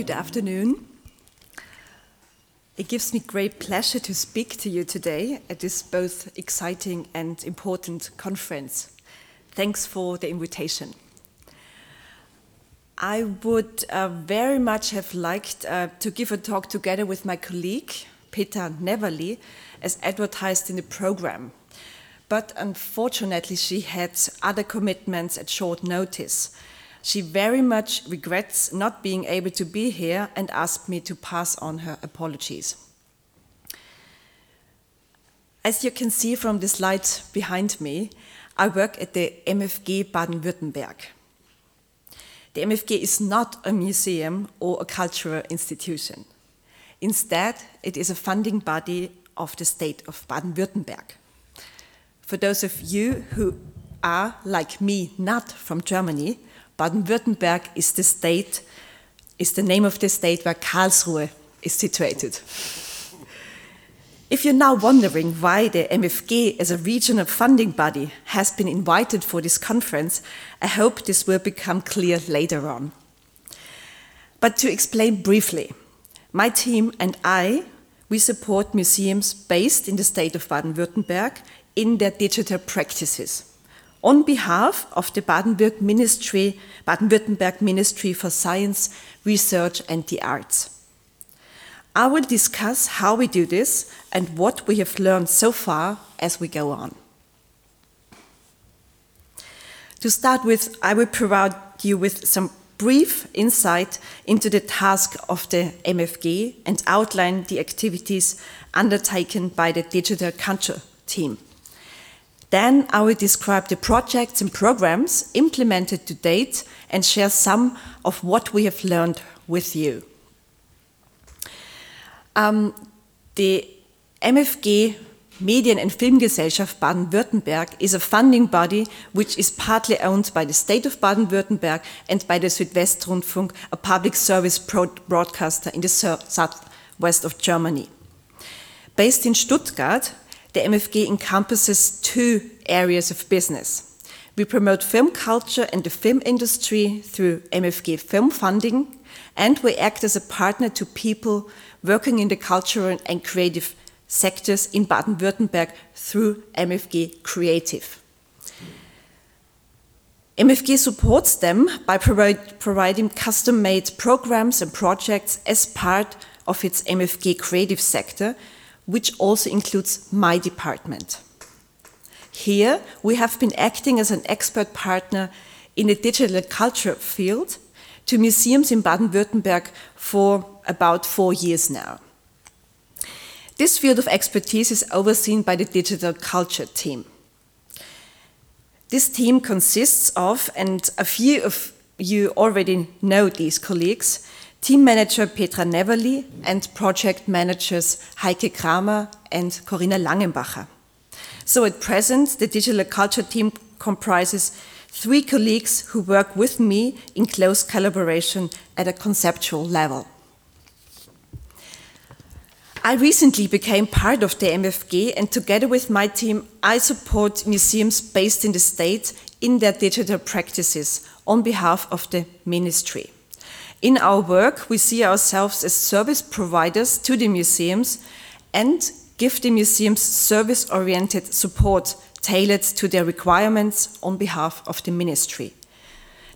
Good afternoon. It gives me great pleasure to speak to you today at this both exciting and important conference. Thanks for the invitation. I would uh, very much have liked uh, to give a talk together with my colleague, Petra Neverly, as advertised in the program. But unfortunately, she had other commitments at short notice. She very much regrets not being able to be here and asked me to pass on her apologies. As you can see from the slide behind me, I work at the MFG Baden-Württemberg. The MFG is not a museum or a cultural institution. Instead, it is a funding body of the state of Baden-Württemberg. For those of you who are, like me, not from Germany, Baden-Württemberg is the state, is the name of the state where Karlsruhe is situated. If you're now wondering why the MFG as a regional funding body has been invited for this conference, I hope this will become clear later on. But to explain briefly, my team and I, we support museums based in the state of Baden-Württemberg in their digital practices on behalf of the Baden-Württemberg Ministry, Baden-Württemberg Ministry for Science, Research and the Arts. I will discuss how we do this and what we have learned so far as we go on. To start with, I will provide you with some brief insight into the task of the MFG and outline the activities undertaken by the digital culture team. Then I will describe the projects and programs implemented to date and share some of what we have learned with you. Um, the MFG Medien- and Filmgesellschaft Baden-Württemberg is a funding body which is partly owned by the state of Baden-Württemberg and by the Südwestrundfunk, a public service broadcaster in the southwest of Germany. Based in Stuttgart, the MFG encompasses two areas of business. We promote film culture and the film industry through MFG film funding, and we act as a partner to people working in the cultural and creative sectors in Baden-Württemberg through MFG Creative. MFG supports them by provide, providing custom-made programs and projects as part of its MFG creative sector, which also includes my department. Here, we have been acting as an expert partner in the digital culture field to museums in Baden-Württemberg for about four years now. This field of expertise is overseen by the digital culture team. This team consists of, and a few of you already know these colleagues, Team Manager Petra Neverly and Project Managers Heike Kramer and Corinna Langenbacher. So at present, the Digital Culture team comprises three colleagues who work with me in close collaboration at a conceptual level. I recently became part of the MFG and together with my team, I support museums based in the state in their digital practices on behalf of the ministry. In our work, we see ourselves as service providers to the museums and give the museums service-oriented support tailored to their requirements on behalf of the ministry.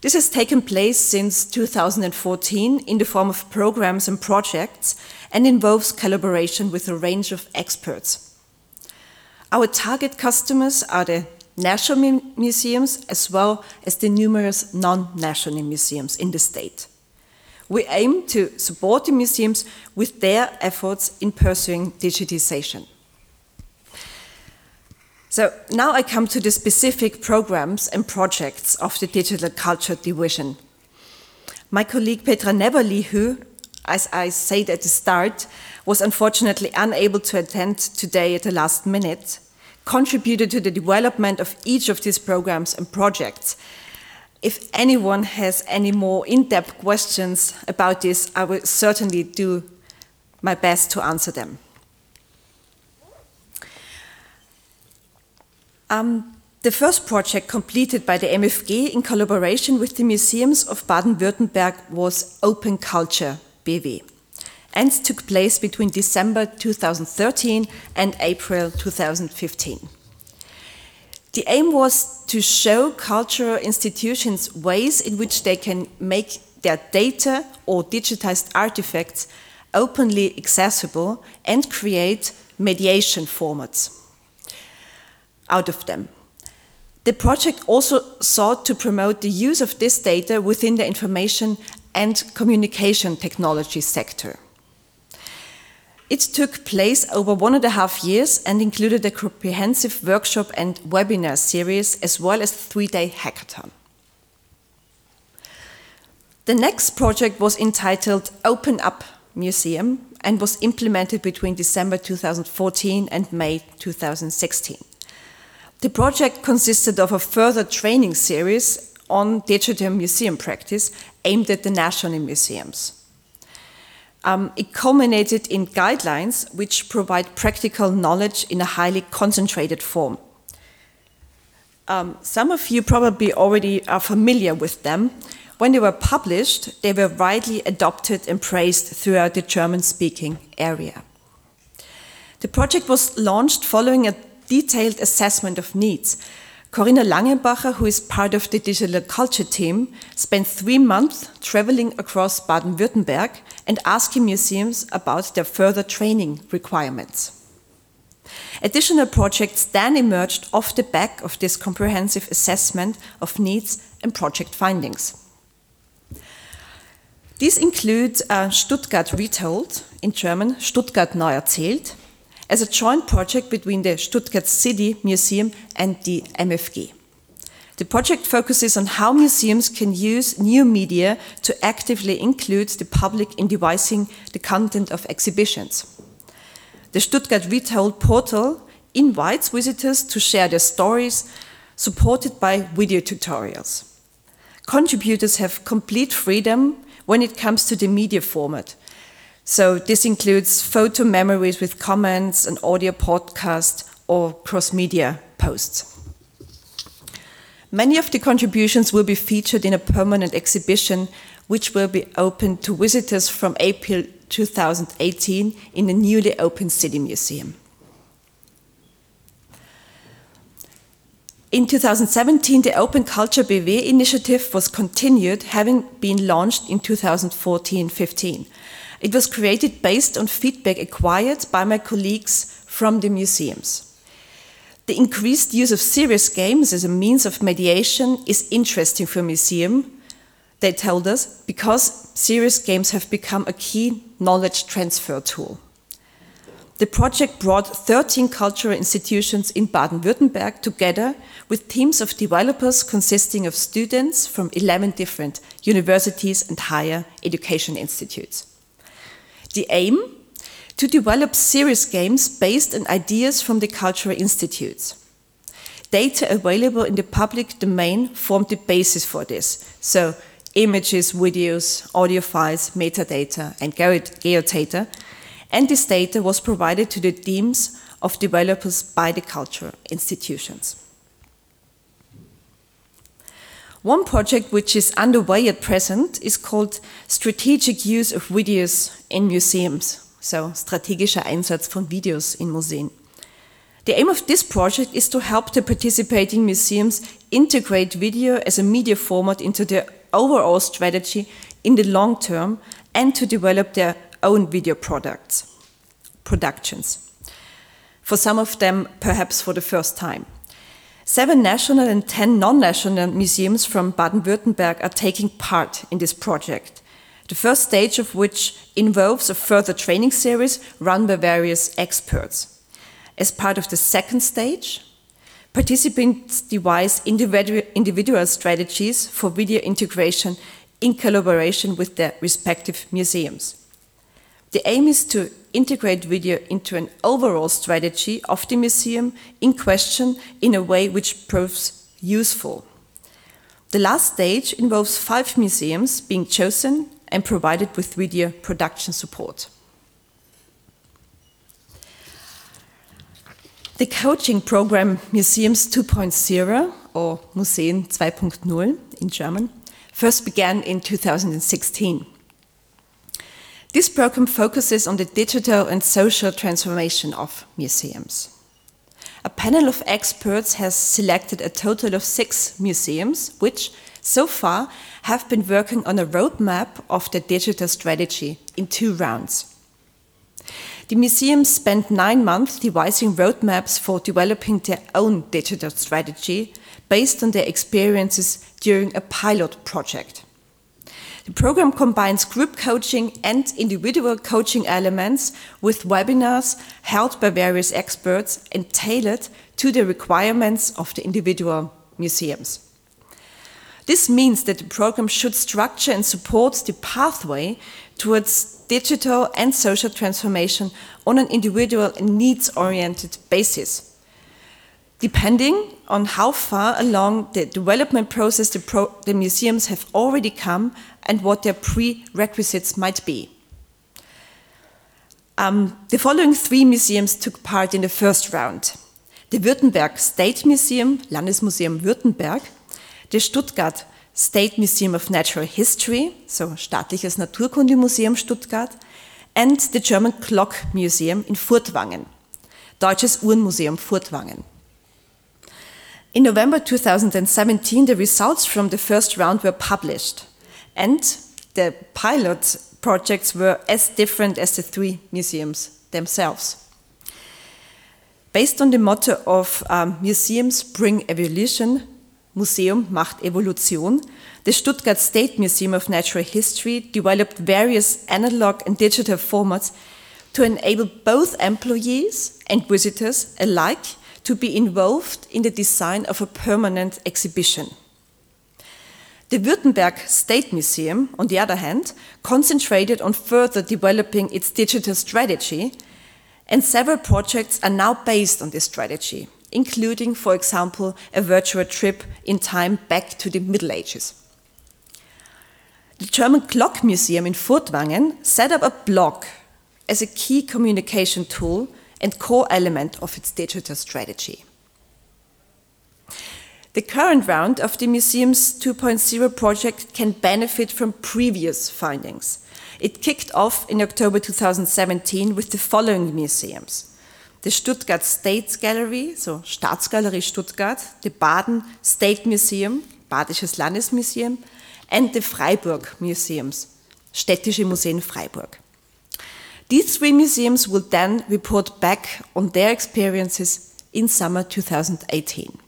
This has taken place since 2014 in the form of programs and projects and involves collaboration with a range of experts. Our target customers are the national museums as well as the numerous non-national museums in the state. We aim to support the museums with their efforts in pursuing digitization. So now I come to the specific programs and projects of the Digital Culture Division. My colleague Petra Neverly, who, as I said at the start, was unfortunately unable to attend today at the last minute, contributed to the development of each of these programs and projects if anyone has any more in-depth questions about this, I will certainly do my best to answer them. Um, the first project completed by the MFG in collaboration with the museums of Baden-Württemberg was Open Culture BW and took place between December 2013 and April 2015. The aim was to show cultural institutions ways in which they can make their data or digitized artifacts openly accessible and create mediation formats out of them. The project also sought to promote the use of this data within the information and communication technology sector. It took place over one and a half years and included a comprehensive workshop and webinar series as well as a three-day hackathon. The next project was entitled Open Up Museum and was implemented between December 2014 and May 2016. The project consisted of a further training series on digital museum practice aimed at the national museums. Um, it culminated in guidelines which provide practical knowledge in a highly concentrated form. Um, some of you probably already are familiar with them. When they were published, they were widely adopted and praised throughout the German speaking area. The project was launched following a detailed assessment of needs. Corinna Langenbacher, who is part of the digital culture team, spent three months traveling across Baden Württemberg and asking museums about their further training requirements. Additional projects then emerged off the back of this comprehensive assessment of needs and project findings. These include uh, Stuttgart Retold, in German Stuttgart Neu Erzählt, as a joint project between the Stuttgart City Museum and the MFG. The project focuses on how museums can use new media to actively include the public in devising the content of exhibitions. The Stuttgart Retold portal invites visitors to share their stories, supported by video tutorials. Contributors have complete freedom when it comes to the media format. So this includes photo memories with comments, an audio podcast, or cross-media posts. Many of the contributions will be featured in a permanent exhibition which will be open to visitors from April 2018 in the newly opened City Museum. In 2017, the Open Culture BW initiative was continued, having been launched in 2014-15. It was created based on feedback acquired by my colleagues from the museums. The increased use of serious games as a means of mediation is interesting for a museum, they told us, because serious games have become a key knowledge transfer tool. The project brought 13 cultural institutions in Baden-Württemberg together with teams of developers consisting of students from 11 different universities and higher education institutes. The aim to develop serious games based on ideas from the cultural institutes. Data available in the public domain formed the basis for this. So images, videos, audio files, metadata, and geodata. And this data was provided to the teams of developers by the cultural institutions. One project which is underway at present is called Strategic Use of Videos in Museums so strategischer Einsatz von Videos in Museen. The aim of this project is to help the participating museums integrate video as a media format into their overall strategy in the long term and to develop their own video products, productions. For some of them, perhaps for the first time. Seven national and ten non-national museums from Baden-Württemberg are taking part in this project the first stage of which involves a further training series run by various experts. As part of the second stage, participants devise individual strategies for video integration in collaboration with their respective museums. The aim is to integrate video into an overall strategy of the museum in question in a way which proves useful. The last stage involves five museums being chosen and provided with video production support. The coaching program Museums 2.0 or Museen 2.0 in German first began in 2016. This program focuses on the digital and social transformation of museums. A panel of experts has selected a total of six museums, which so far have been working on a roadmap of the digital strategy in two rounds. The museums spent nine months devising roadmaps for developing their own digital strategy based on their experiences during a pilot project. The program combines group coaching and individual coaching elements with webinars held by various experts and tailored to the requirements of the individual museums. This means that the program should structure and support the pathway towards digital and social transformation on an individual and needs oriented basis. Depending on how far along the development process the, the museums have already come and what their prerequisites might be. Um, the following three museums took part in the first round. The Württemberg State Museum, Landesmuseum Württemberg, the Stuttgart State Museum of Natural History, so Staatliches Naturkundemuseum Stuttgart, and the German Clock Museum in Furtwangen, Deutsches Uhrenmuseum Furtwangen. In November 2017, the results from the first round were published, and the pilot projects were as different as the three museums themselves. Based on the motto of um, Museums Bring Evolution, Museum macht Evolution, the Stuttgart State Museum of Natural History developed various analog and digital formats to enable both employees and visitors alike to be involved in the design of a permanent exhibition. The Württemberg State Museum, on the other hand, concentrated on further developing its digital strategy, and several projects are now based on this strategy including, for example, a virtual trip in time back to the Middle Ages. The German Clock Museum in Furtwangen set up a blog as a key communication tool and core element of its digital strategy. The current round of the museum's 2.0 project can benefit from previous findings. It kicked off in October 2017 with the following museums the Stuttgart State Gallery, so Staatsgalerie Stuttgart, the Baden State Museum, Badisches Landesmuseum, and the Freiburg Museums, Städtische Museen Freiburg. These three museums will then report back on their experiences in summer 2018.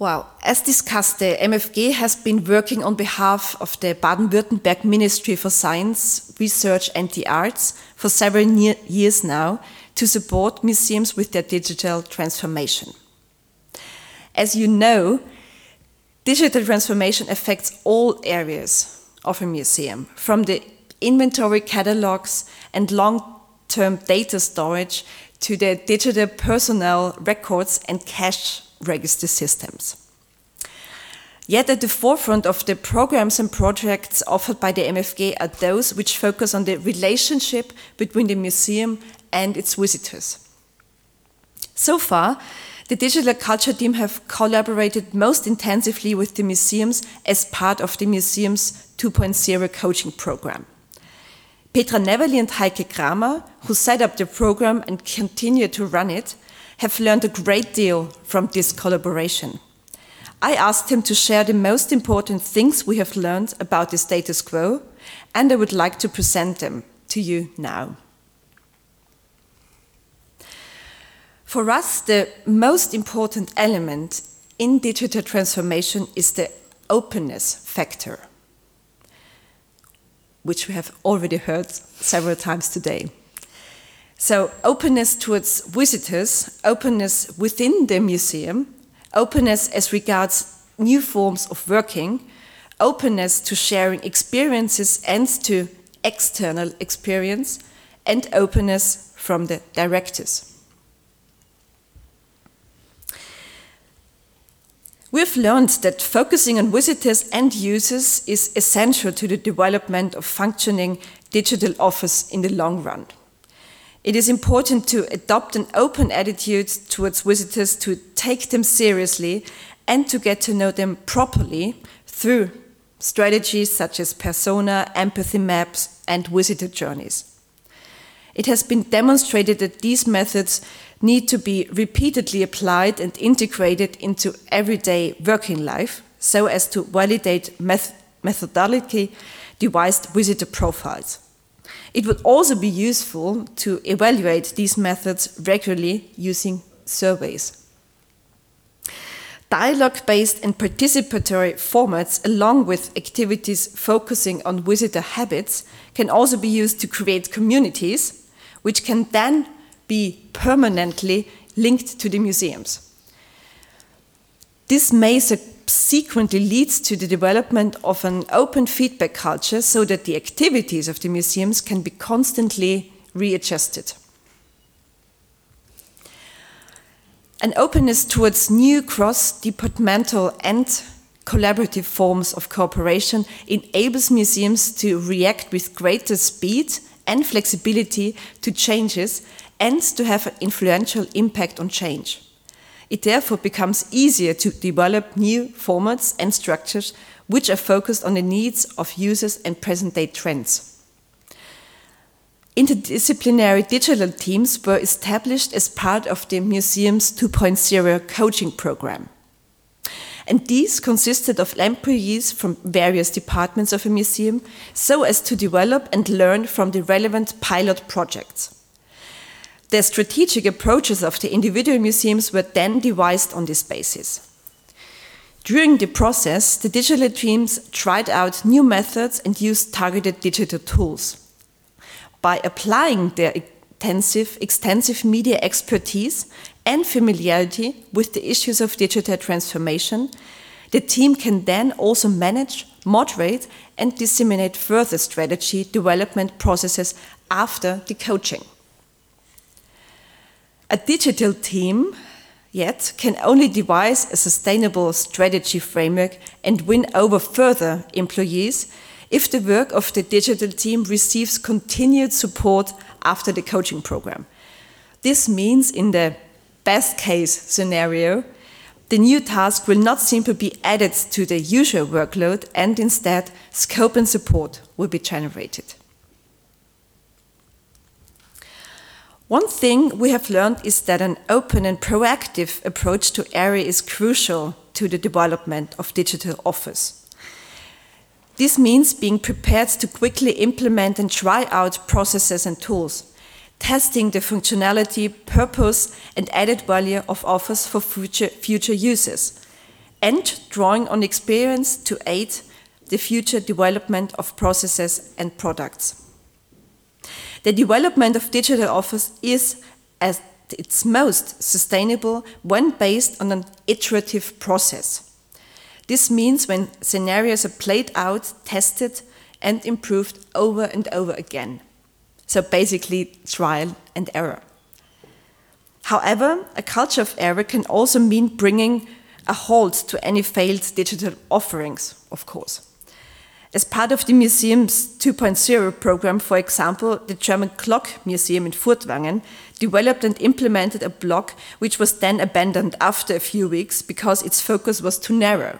Well, as discussed, the MFG has been working on behalf of the Baden-Württemberg Ministry for Science, Research and the Arts for several years now to support museums with their digital transformation. As you know, digital transformation affects all areas of a museum, from the inventory catalogs and long-term data storage to the digital personnel records and cash register systems. Yet at the forefront of the programs and projects offered by the MFG are those which focus on the relationship between the museum and its visitors. So far, the Digital Culture team have collaborated most intensively with the museums as part of the museum's 2.0 coaching program. Petra Neverly and Heike Kramer, who set up the program and continue to run it, have learned a great deal from this collaboration. I asked him to share the most important things we have learned about the status quo, and I would like to present them to you now. For us, the most important element in digital transformation is the openness factor, which we have already heard several times today. So openness towards visitors, openness within the museum, openness as regards new forms of working, openness to sharing experiences and to external experience, and openness from the directors. We've learned that focusing on visitors and users is essential to the development of functioning digital office in the long run. It is important to adopt an open attitude towards visitors, to take them seriously, and to get to know them properly through strategies such as persona, empathy maps, and visitor journeys. It has been demonstrated that these methods need to be repeatedly applied and integrated into everyday working life so as to validate meth methodology devised visitor profiles. It would also be useful to evaluate these methods regularly using surveys. Dialogue based and participatory formats, along with activities focusing on visitor habits, can also be used to create communities, which can then be permanently linked to the museums. This may subsequently leads to the development of an open feedback culture so that the activities of the museums can be constantly readjusted. An openness towards new cross-departmental and collaborative forms of cooperation enables museums to react with greater speed and flexibility to changes and to have an influential impact on change. It therefore becomes easier to develop new formats and structures which are focused on the needs of users and present-day trends. Interdisciplinary digital teams were established as part of the Museum's 2.0 coaching program. And these consisted of employees from various departments of a museum so as to develop and learn from the relevant pilot projects. The strategic approaches of the individual museums were then devised on this basis. During the process, the digital teams tried out new methods and used targeted digital tools by applying their intensive, extensive media expertise and familiarity with the issues of digital transformation, the team can then also manage, moderate, and disseminate further strategy development processes after the coaching. A digital team, yet, can only devise a sustainable strategy framework and win over further employees if the work of the digital team receives continued support after the coaching program. This means, in the best case scenario, the new task will not simply be added to the usual workload, and instead, scope and support will be generated. One thing we have learned is that an open and proactive approach to ARI is crucial to the development of digital office. This means being prepared to quickly implement and try out processes and tools, testing the functionality, purpose, and added value of Office for future, future users, and drawing on experience to aid the future development of processes and products. The development of digital office is at its most sustainable when based on an iterative process. This means when scenarios are played out, tested, and improved over and over again. So basically, trial and error. However, a culture of error can also mean bringing a halt to any failed digital offerings, of course. As part of the museum's 2.0 program, for example, the German Clock Museum in Furtwangen developed and implemented a blog which was then abandoned after a few weeks because its focus was too narrow.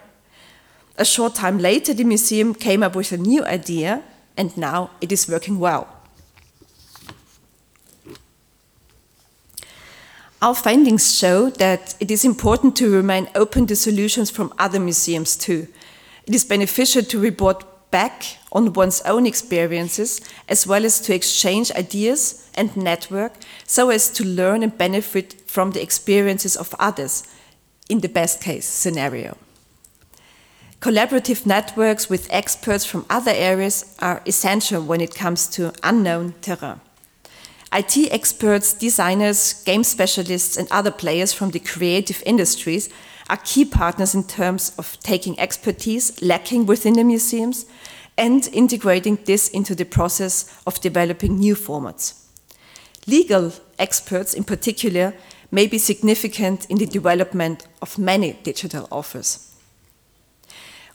A short time later, the museum came up with a new idea, and now it is working well. Our findings show that it is important to remain open to solutions from other museums too. It is beneficial to report back on one's own experiences as well as to exchange ideas and network so as to learn and benefit from the experiences of others in the best case scenario. Collaborative networks with experts from other areas are essential when it comes to unknown terrain. IT experts, designers, game specialists, and other players from the creative industries are key partners in terms of taking expertise lacking within the museums and integrating this into the process of developing new formats. Legal experts, in particular, may be significant in the development of many digital offers.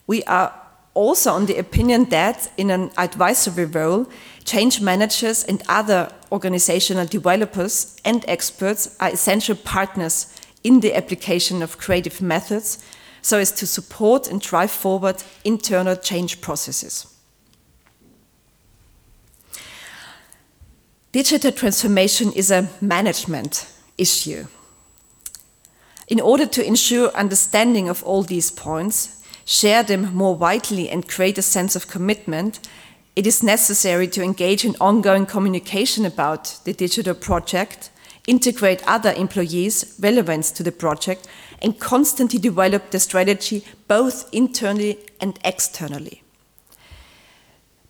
We are also on the opinion that in an advisory role, change managers and other organizational developers and experts are essential partners in the application of creative methods so as to support and drive forward internal change processes. Digital transformation is a management issue. In order to ensure understanding of all these points, share them more widely and create a sense of commitment, it is necessary to engage in ongoing communication about the digital project, integrate other employees relevant to the project, and constantly develop the strategy both internally and externally.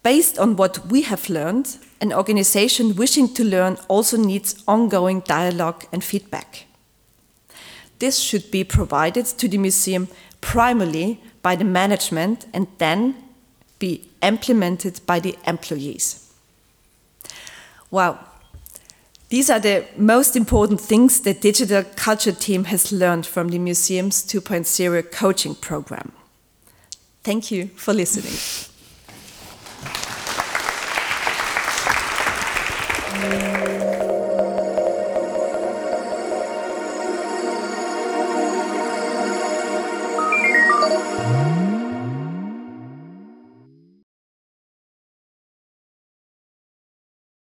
Based on what we have learned, an organization wishing to learn also needs ongoing dialogue and feedback. This should be provided to the museum primarily by the management and then be implemented by the employees. Wow, these are the most important things the digital culture team has learned from the museum's 2.0 coaching program. Thank you for listening.